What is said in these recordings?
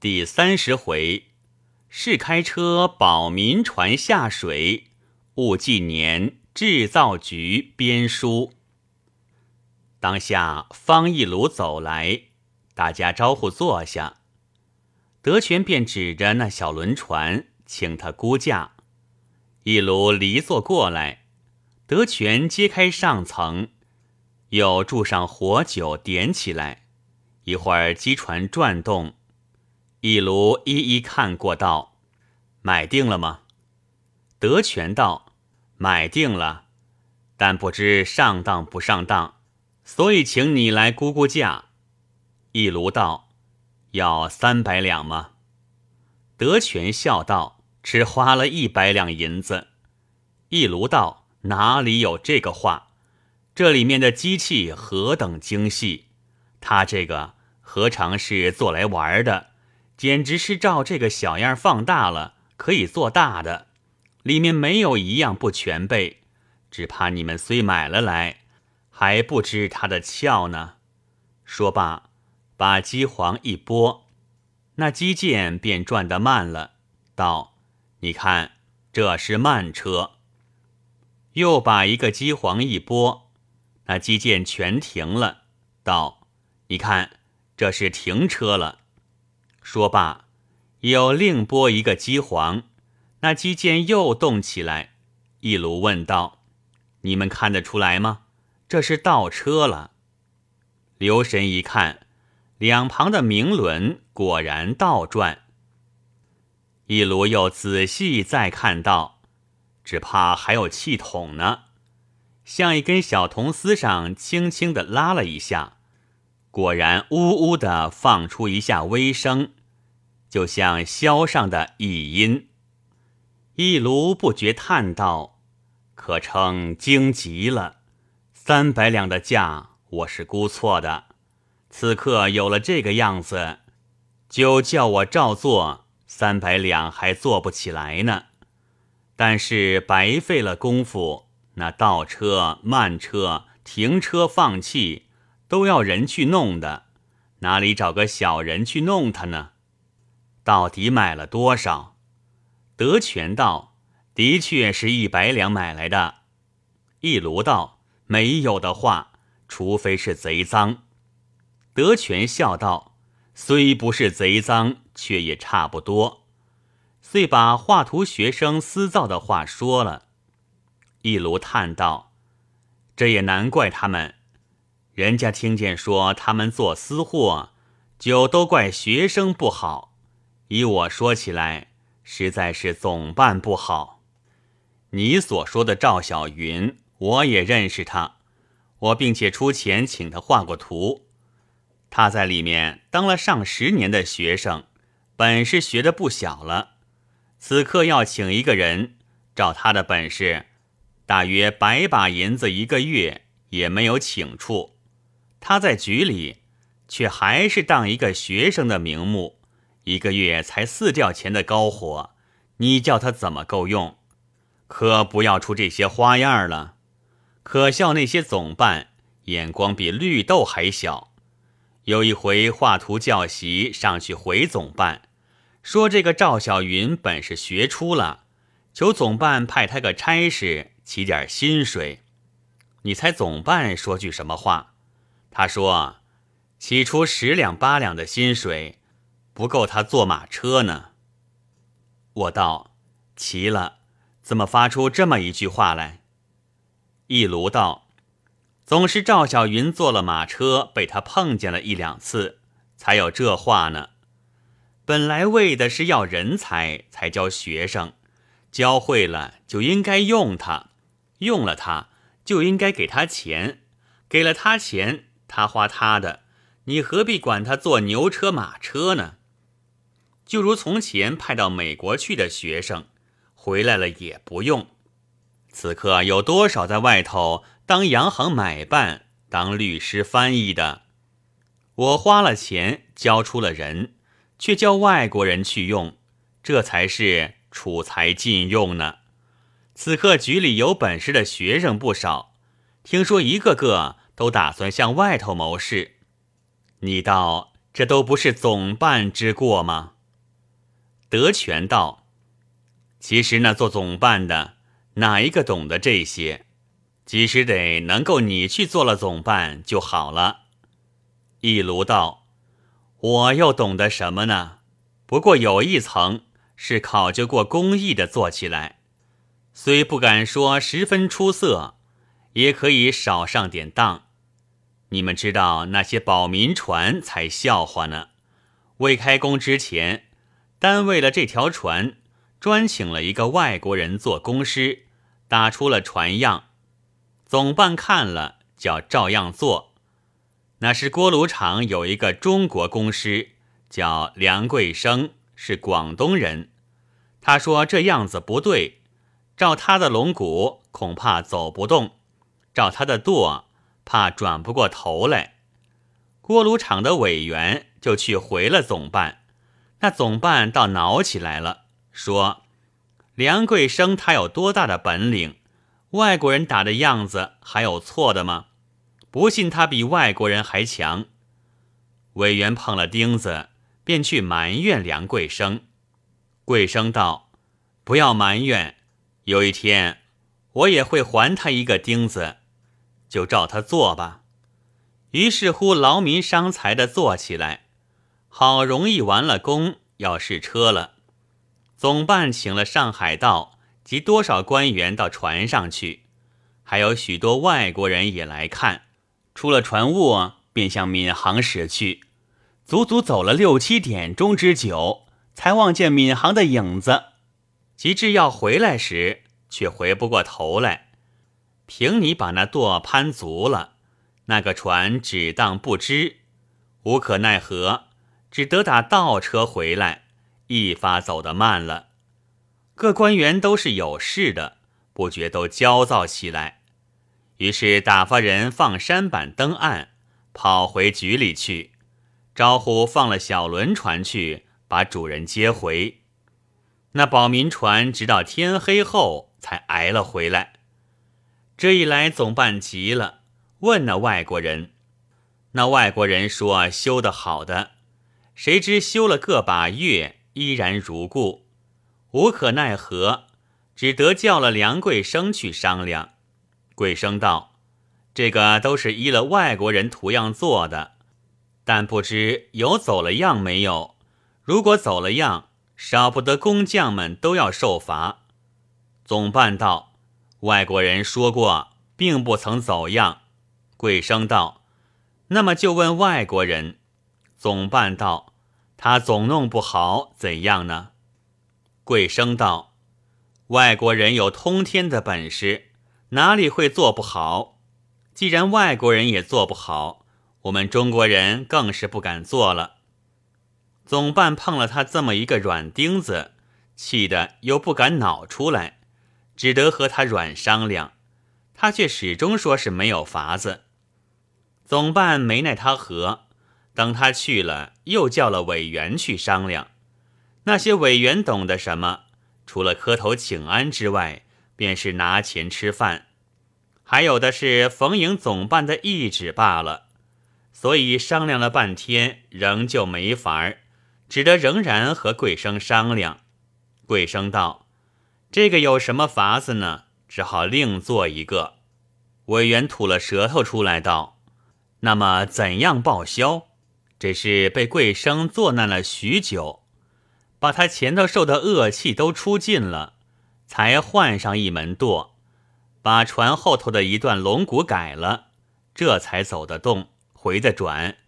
第三十回，试开车保民船下水，戊纪年制造局编书。当下方一鲁走来，大家招呼坐下。德全便指着那小轮船，请他估价。一鲁离座过来，德全揭开上层，又注上火酒，点起来。一会儿机船转动。一卢一一看过，道：“买定了吗？”德全道：“买定了，但不知上当不上当，所以请你来估估价。”一卢道：“要三百两吗？”德全笑道：“只花了一百两银子。”一卢道：“哪里有这个话？这里面的机器何等精细，他这个何尝是做来玩的？”简直是照这个小样放大了，可以做大的，里面没有一样不全备。只怕你们虽买了来，还不知它的窍呢。说罢，把机簧一拨，那机件便转得慢了。道：“你看，这是慢车。”又把一个机簧一拨，那机件全停了。道：“你看，这是停车了。”说罢，又另拨一个机簧，那机件又动起来。一卢问道：“你们看得出来吗？这是倒车了。”留神一看，两旁的明轮果然倒转。一卢又仔细再看到，只怕还有气筒呢，像一根小铜丝上轻轻的拉了一下，果然呜呜的放出一下微声。就像箫上的乙音，一卢不觉叹道：“可称惊极了。三百两的价，我是估错的。此刻有了这个样子，就叫我照做，三百两还做不起来呢。但是白费了功夫，那倒车、慢车、停车、放气，都要人去弄的，哪里找个小人去弄它呢？”到底买了多少？德全道：“的确是一百两买来的。”一卢道：“没有的话，除非是贼赃。”德全笑道：“虽不是贼赃，却也差不多。”遂把画图学生私造的话说了。一卢叹道：“这也难怪他们，人家听见说他们做私货，就都怪学生不好。”依我说起来，实在是总办不好。你所说的赵小云，我也认识他，我并且出钱请他画过图。他在里面当了上十年的学生，本事学的不小了。此刻要请一个人，照他的本事，大约百把银子一个月也没有请处。他在局里，却还是当一个学生的名目。一个月才四吊钱的高活，你叫他怎么够用？可不要出这些花样了。可笑那些总办眼光比绿豆还小。有一回画图教习上去回总办，说这个赵小云本是学出了，求总办派他个差事，起点薪水。你猜总办说句什么话？他说：“起初十两八两的薪水。”不够他坐马车呢。我道：“奇了，怎么发出这么一句话来？”一卢道：“总是赵小云坐了马车，被他碰见了一两次，才有这话呢。本来为的是要人才，才教学生，教会了就应该用他，用了他就应该给他钱，给了他钱，他花他的，你何必管他坐牛车马车呢？”就如从前派到美国去的学生，回来了也不用。此刻有多少在外头当洋行买办、当律师翻译的？我花了钱教出了人，却叫外国人去用，这才是储才禁用呢。此刻局里有本事的学生不少，听说一个个都打算向外头谋事。你道这都不是总办之过吗？德全道：“其实那做总办的，哪一个懂得这些？即使得能够你去做了总办就好了。”一卢道：“我又懂得什么呢？不过有一层是考究过工艺的，做起来，虽不敢说十分出色，也可以少上点当。你们知道那些保民船才笑话呢。未开工之前。”单为了这条船，专请了一个外国人做工师，打出了船样。总办看了，叫照样做。那是锅炉厂有一个中国工师，叫梁贵生，是广东人。他说这样子不对，照他的龙骨恐怕走不动，照他的舵怕转不过头来。锅炉厂的委员就去回了总办。那总办倒恼起来了，说：“梁桂生他有多大的本领？外国人打的样子还有错的吗？不信他比外国人还强。”委员碰了钉子，便去埋怨梁桂生。桂生道：“不要埋怨，有一天我也会还他一个钉子，就照他做吧。”于是乎劳民伤财的做起来。好容易完了工，要试车了。总办请了上海道及多少官员到船上去，还有许多外国人也来看。出了船坞，便向闵行驶去。足足走了六七点钟之久，才望见闵行的影子。及至要回来时，却回不过头来。凭你把那舵攀足了，那个船只当不知，无可奈何。只得打倒车回来，一发走得慢了。各官员都是有事的，不觉都焦躁起来。于是打发人放山板登岸，跑回局里去，招呼放了小轮船去，把主人接回。那保民船直到天黑后才挨了回来。这一来，总办急了，问那外国人。那外国人说：“修得好的。”谁知修了个把月，依然如故，无可奈何，只得叫了梁贵生去商量。贵生道：“这个都是依了外国人图样做的，但不知有走了样没有。如果走了样，少不得工匠们都要受罚。”总办道：“外国人说过，并不曾走样。”贵生道：“那么就问外国人。”总办道。他总弄不好，怎样呢？贵生道：“外国人有通天的本事，哪里会做不好？既然外国人也做不好，我们中国人更是不敢做了。”总办碰了他这么一个软钉子，气得又不敢恼出来，只得和他软商量。他却始终说是没有法子。总办没奈他何。等他去了，又叫了委员去商量。那些委员懂得什么？除了磕头请安之外，便是拿钱吃饭，还有的是逢迎总办的意旨罢了。所以商量了半天，仍旧没法儿，只得仍然和桂生商量。桂生道：“这个有什么法子呢？只好另做一个。”委员吐了舌头出来道：“那么怎样报销？”这是被贵生作难了许久，把他前头受的恶气都出尽了，才换上一门舵，把船后头的一段龙骨改了，这才走得动，回得转。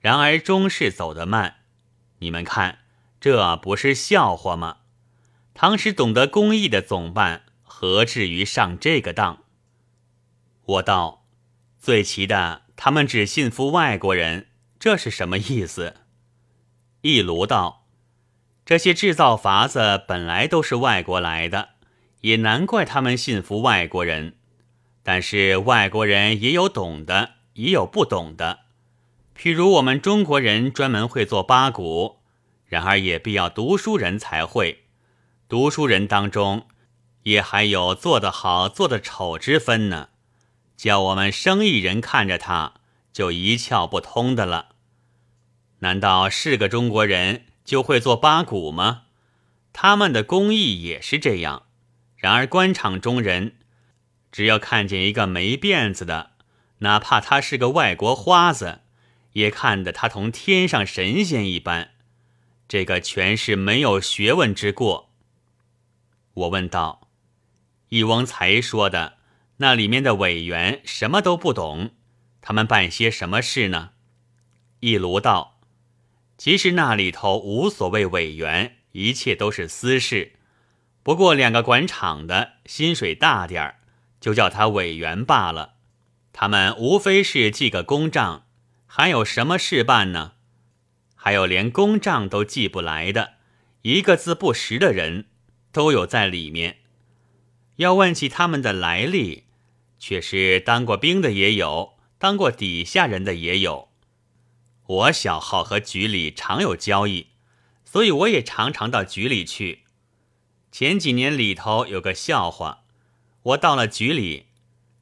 然而终是走得慢。你们看，这不是笑话吗？唐时懂得工艺的总办，何至于上这个当？我道，最奇的，他们只信服外国人。这是什么意思？一卢道：“这些制造法子本来都是外国来的，也难怪他们信服外国人。但是外国人也有懂的，也有不懂的。譬如我们中国人专门会做八股，然而也必要读书人才会。读书人当中，也还有做得好、做得丑之分呢。叫我们生意人看着他，就一窍不通的了。”难道是个中国人就会做八股吗？他们的工艺也是这样。然而官场中人，只要看见一个没辫子的，哪怕他是个外国花子，也看得他同天上神仙一般。这个全是没有学问之过。我问道：“一翁才说的那里面的委员什么都不懂，他们办些什么事呢？”一卢道。其实那里头无所谓委员，一切都是私事。不过两个管厂的薪水大点儿，就叫他委员罢了。他们无非是记个公账，还有什么事办呢？还有连公账都记不来的，一个字不识的人，都有在里面。要问起他们的来历，却是当过兵的也有，当过底下人的也有。我小号和局里常有交易，所以我也常常到局里去。前几年里头有个笑话，我到了局里，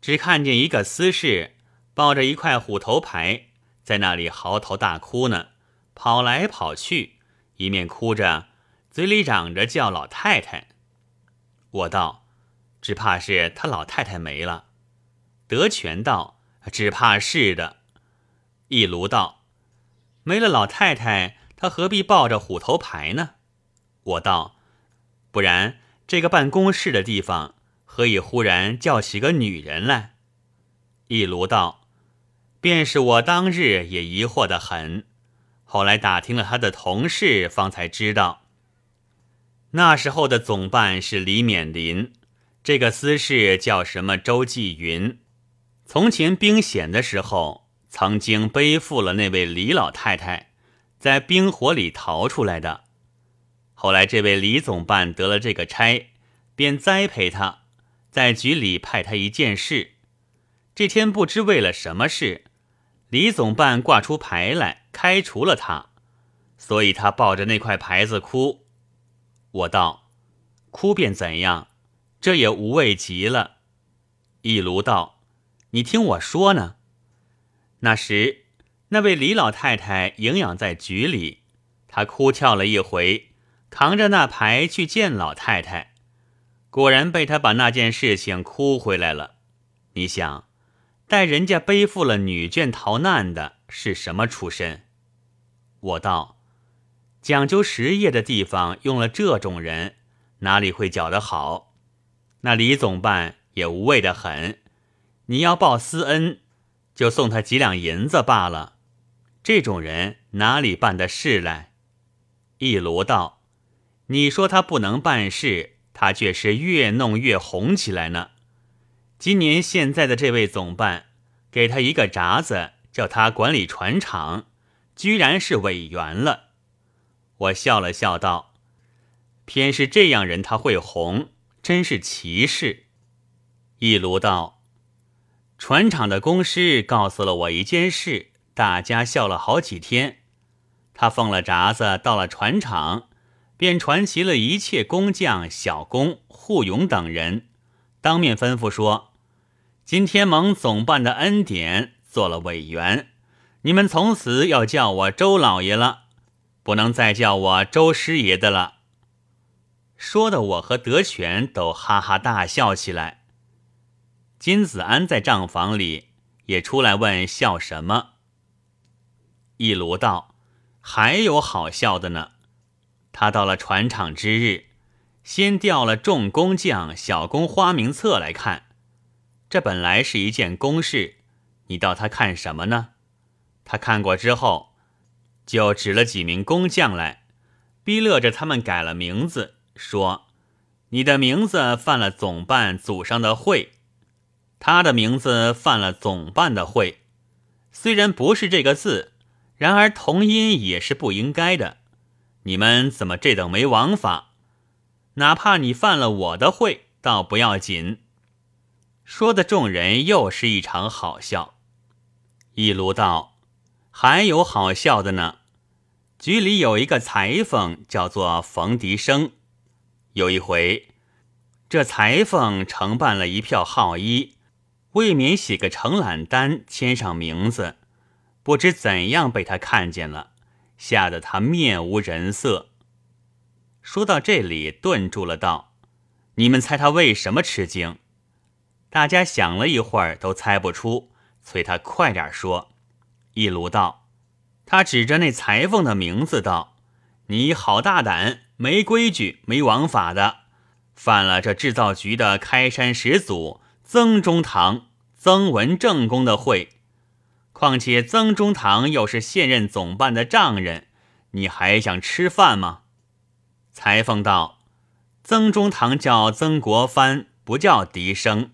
只看见一个司事抱着一块虎头牌，在那里嚎啕大哭呢，跑来跑去，一面哭着，嘴里嚷着叫老太太。我道：“只怕是他老太太没了。”德全道：“只怕是的。”一卢道。没了老太太，他何必抱着虎头牌呢？我道：“不然这个办公室的地方，何以忽然叫起个女人来？”一卢道：“便是我当日也疑惑的很，后来打听了他的同事，方才知道，那时候的总办是李勉林，这个司事叫什么周继云，从前兵险的时候。”曾经背负了那位李老太太，在冰火里逃出来的。后来这位李总办得了这个差，便栽培他，在局里派他一件事。这天不知为了什么事，李总办挂出牌来开除了他，所以他抱着那块牌子哭。我道：“哭便怎样？这也无谓极了。”一卢道：“你听我说呢。”那时，那位李老太太营养在局里，她哭跳了一回，扛着那牌去见老太太，果然被她把那件事情哭回来了。你想，带人家背负了女眷逃难的是什么出身？我道，讲究实业的地方用了这种人，哪里会搅得好？那李总办也无谓的很，你要报私恩。就送他几两银子罢了，这种人哪里办得事来？一卢道：“你说他不能办事，他却是越弄越红起来呢。今年现在的这位总办，给他一个闸子，叫他管理船厂，居然是委员了。”我笑了笑道：“偏是这样人他会红，真是奇事。”一卢道。船厂的公师告诉了我一件事，大家笑了好几天。他奉了札子到了船厂，便传齐了一切工匠、小工、护勇等人，当面吩咐说：“今天蒙总办的恩典，做了委员，你们从此要叫我周老爷了，不能再叫我周师爷的了。”说的我和德全都哈哈大笑起来。金子安在账房里也出来问笑什么。一卢道：“还有好笑的呢。他到了船厂之日，先调了众工匠、小工花名册来看。这本来是一件公事，你道他看什么呢？他看过之后，就指了几名工匠来，逼勒着他们改了名字，说：‘你的名字犯了总办祖上的讳。’”他的名字犯了总办的讳，虽然不是这个字，然而同音也是不应该的。你们怎么这等没王法？哪怕你犯了我的讳，倒不要紧。说的众人又是一场好笑。一卢道：“还有好笑的呢。局里有一个裁缝，叫做冯迪生。有一回，这裁缝承办了一票号衣。”未免写个承揽单，签上名字，不知怎样被他看见了，吓得他面无人色。说到这里，顿住了，道：“你们猜他为什么吃惊？”大家想了一会儿，都猜不出，催他快点说。一卢道：“他指着那裁缝的名字道：‘你好大胆，没规矩，没王法的，犯了这制造局的开山始祖曾中堂、曾文正公的讳。况且曾中堂又是现任总办的丈人，你还想吃饭吗？’”裁缝道：“曾中堂叫曾国藩，不叫笛声。”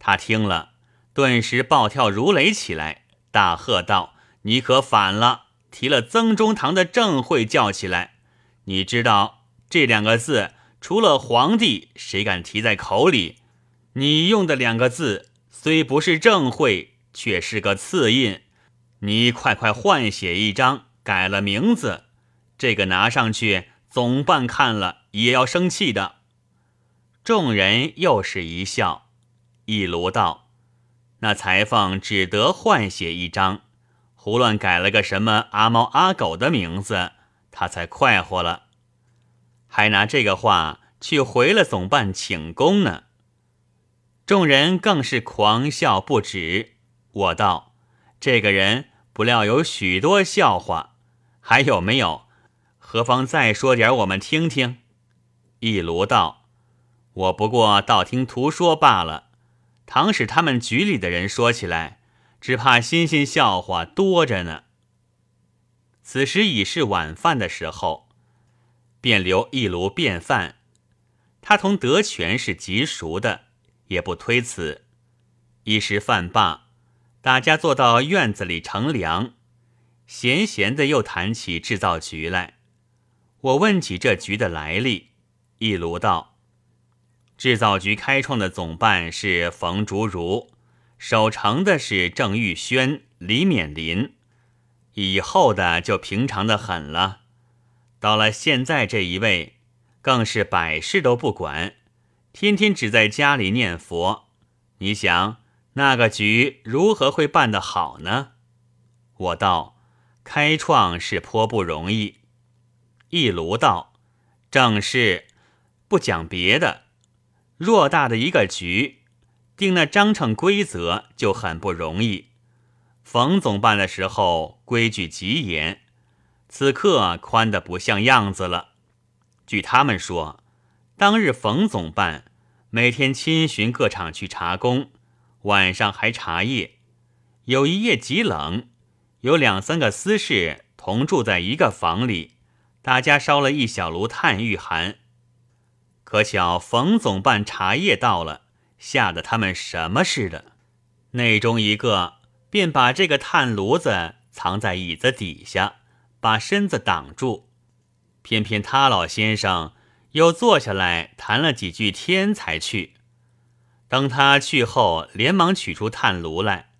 他听了，顿时暴跳如雷起来，大喝道：“你可反了！提了曾中堂的正会叫起来！你知道这两个字，除了皇帝，谁敢提在口里？你用的两个字虽不是正会，却是个刺印。你快快换写一张，改了名字，这个拿上去。”总办看了也要生气的。众人又是一笑。一卢道：“那裁缝只得换写一张，胡乱改了个什么阿猫阿狗的名字，他才快活了，还拿这个话去回了总办请功呢。”众人更是狂笑不止。我道：“这个人不料有许多笑话，还有没有？”何妨再说点我们听听？一卢道：“我不过道听途说罢了。倘使他们局里的人说起来，只怕新鲜笑话多着呢。”此时已是晚饭的时候，便留一炉便饭。他同德全是极熟的，也不推辞。一时饭罢，大家坐到院子里乘凉，闲闲的又谈起制造局来。我问起这局的来历，一卢道：制造局开创的总办是冯竹如，守城的是郑玉轩、李勉林，以后的就平常的很了。到了现在这一位，更是百事都不管，天天只在家里念佛。你想那个局如何会办得好呢？我道：开创是颇不容易。一炉道，正是不讲别的，偌大的一个局，定那章程规则就很不容易。冯总办的时候规矩极严，此刻宽的不像样子了。据他们说，当日冯总办每天亲巡各厂去查工，晚上还查夜。有一夜极冷，有两三个私事同住在一个房里。大家烧了一小炉炭御寒，可巧冯总办茶叶到了，吓得他们什么似的。内中一个便把这个炭炉子藏在椅子底下，把身子挡住。偏偏他老先生又坐下来谈了几句天才去。等他去后，连忙取出炭炉来，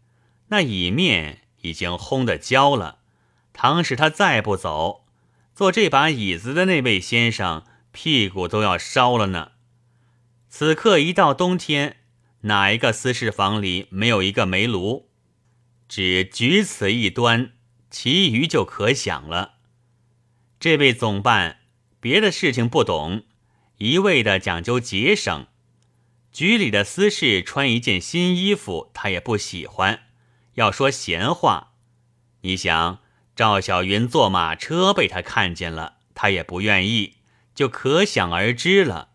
那椅面已经烘得焦了。倘使他再不走，坐这把椅子的那位先生屁股都要烧了呢。此刻一到冬天，哪一个私事房里没有一个煤炉？只举此一端，其余就可想了。这位总办别的事情不懂，一味的讲究节省。局里的私事穿一件新衣服，他也不喜欢。要说闲话，你想。赵小云坐马车被他看见了，他也不愿意，就可想而知了。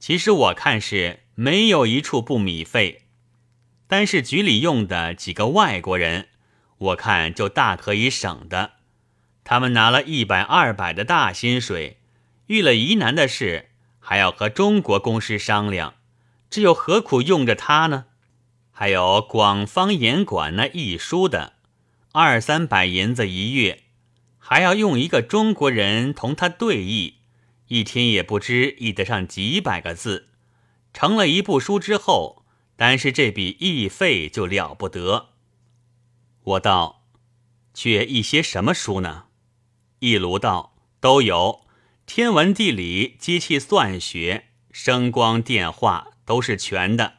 其实我看是没有一处不米费，单是局里用的几个外国人，我看就大可以省的。他们拿了一百二百的大薪水，遇了疑难的事还要和中国公司商量，这又何苦用着他呢？还有广方言馆那一书的。二三百银子一月，还要用一个中国人同他对译，一天也不知译得上几百个字。成了一部书之后，单是这笔译费就了不得。我道：“却译些什么书呢？”一卢道：“都有，天文地理、机器算学、声光电话，都是全的。”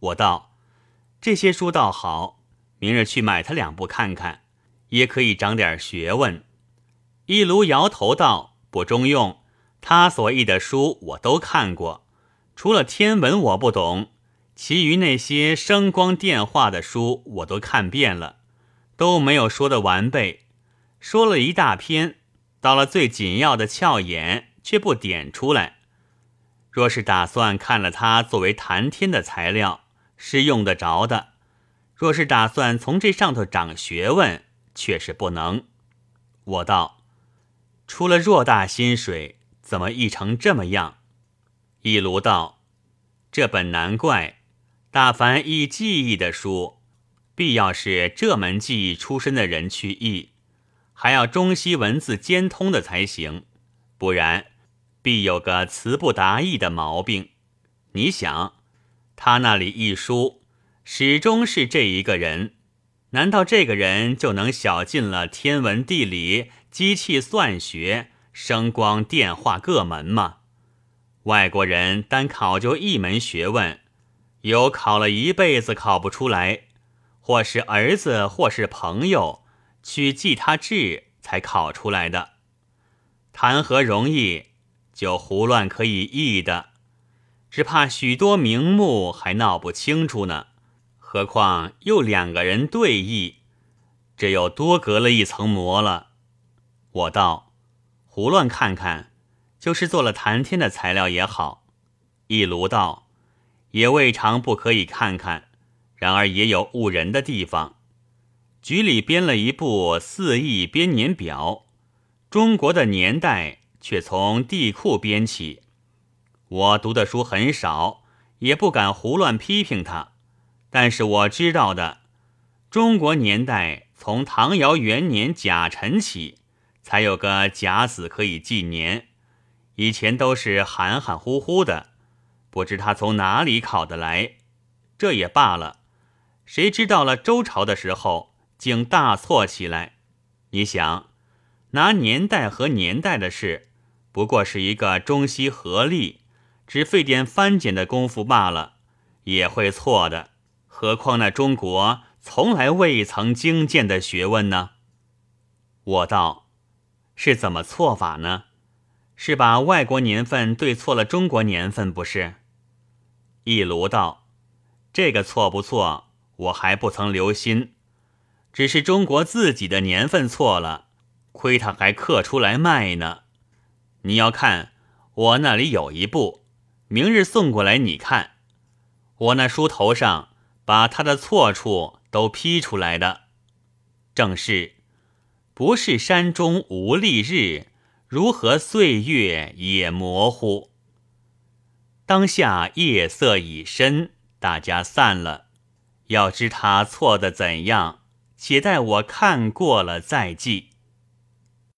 我道：“这些书倒好。”明日去买他两部看看，也可以长点学问。一卢摇头道：“不中用。他所译的书我都看过，除了天文我不懂，其余那些声光电化的书我都看遍了，都没有说的完备。说了一大篇，到了最紧要的窍眼，却不点出来。若是打算看了它作为谈天的材料，是用得着的；若是打算从这上头长学问，却是不能。”我道。出了偌大薪水，怎么译成这么样？一卢道：“这本难怪，大凡译技艺的书，必要是这门技艺出身的人去译，还要中西文字兼通的才行，不然必有个词不达意的毛病。你想，他那里译书，始终是这一个人，难道这个人就能晓尽了天文地理？”机器算学、声光电化各门吗？外国人单考究一门学问，有考了一辈子考不出来，或是儿子，或是朋友去记他志才考出来的。谈何容易？就胡乱可以译的，只怕许多名目还闹不清楚呢。何况又两个人对译，这又多隔了一层膜了。我道：“胡乱看看，就是做了谈天的材料也好。”一卢道：“也未尝不可以看看，然而也有误人的地方。局里编了一部四亿编年表，中国的年代却从地库编起。我读的书很少，也不敢胡乱批评他。但是我知道的，中国年代从唐尧元年甲辰起。”才有个甲子可以纪年，以前都是含含糊糊的，不知他从哪里考得来。这也罢了，谁知道了周朝的时候竟大错起来？你想，拿年代和年代的事，不过是一个中西合力，只费点翻检的功夫罢了，也会错的。何况那中国从来未曾经见的学问呢？我道。是怎么错法呢？是把外国年份对错了中国年份，不是？一卢道，这个错不错，我还不曾留心，只是中国自己的年份错了，亏他还刻出来卖呢。你要看，我那里有一部，明日送过来你看。我那书头上把他的错处都批出来的，正是。不是山中无丽日，如何岁月也模糊？当下夜色已深，大家散了。要知他错的怎样，且待我看过了再记。